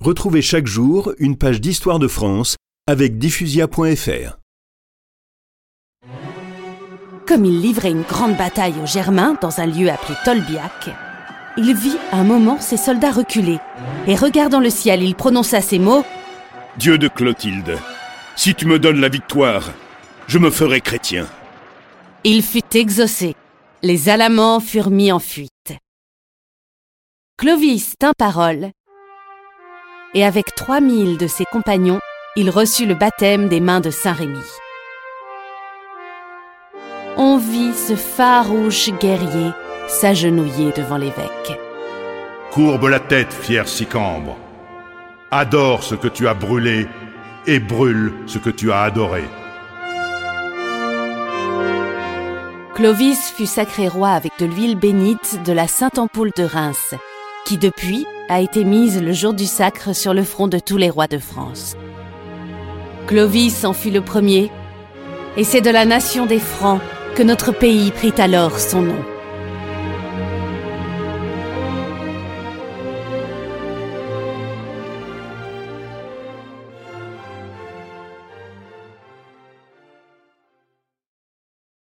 Retrouvez chaque jour une page d'histoire de France avec diffusia.fr. Comme il livrait une grande bataille aux Germains dans un lieu appelé Tolbiac, il vit un moment ses soldats reculer, et regardant le ciel, il prononça ces mots Dieu de Clotilde, si tu me donnes la victoire, je me ferai chrétien. Il fut exaucé. Les Alamans furent mis en fuite. Clovis tint parole, et avec trois mille de ses compagnons, il reçut le baptême des mains de Saint Rémy. On vit ce farouche guerrier s'agenouiller devant l'évêque. Courbe la tête, fier Sicambre. Adore ce que tu as brûlé et brûle ce que tu as adoré. Clovis fut sacré roi avec de l'huile bénite de la Sainte Ampoule de Reims, qui depuis a été mise le jour du sacre sur le front de tous les rois de France. Clovis en fut le premier, et c'est de la nation des Francs que notre pays prit alors son nom.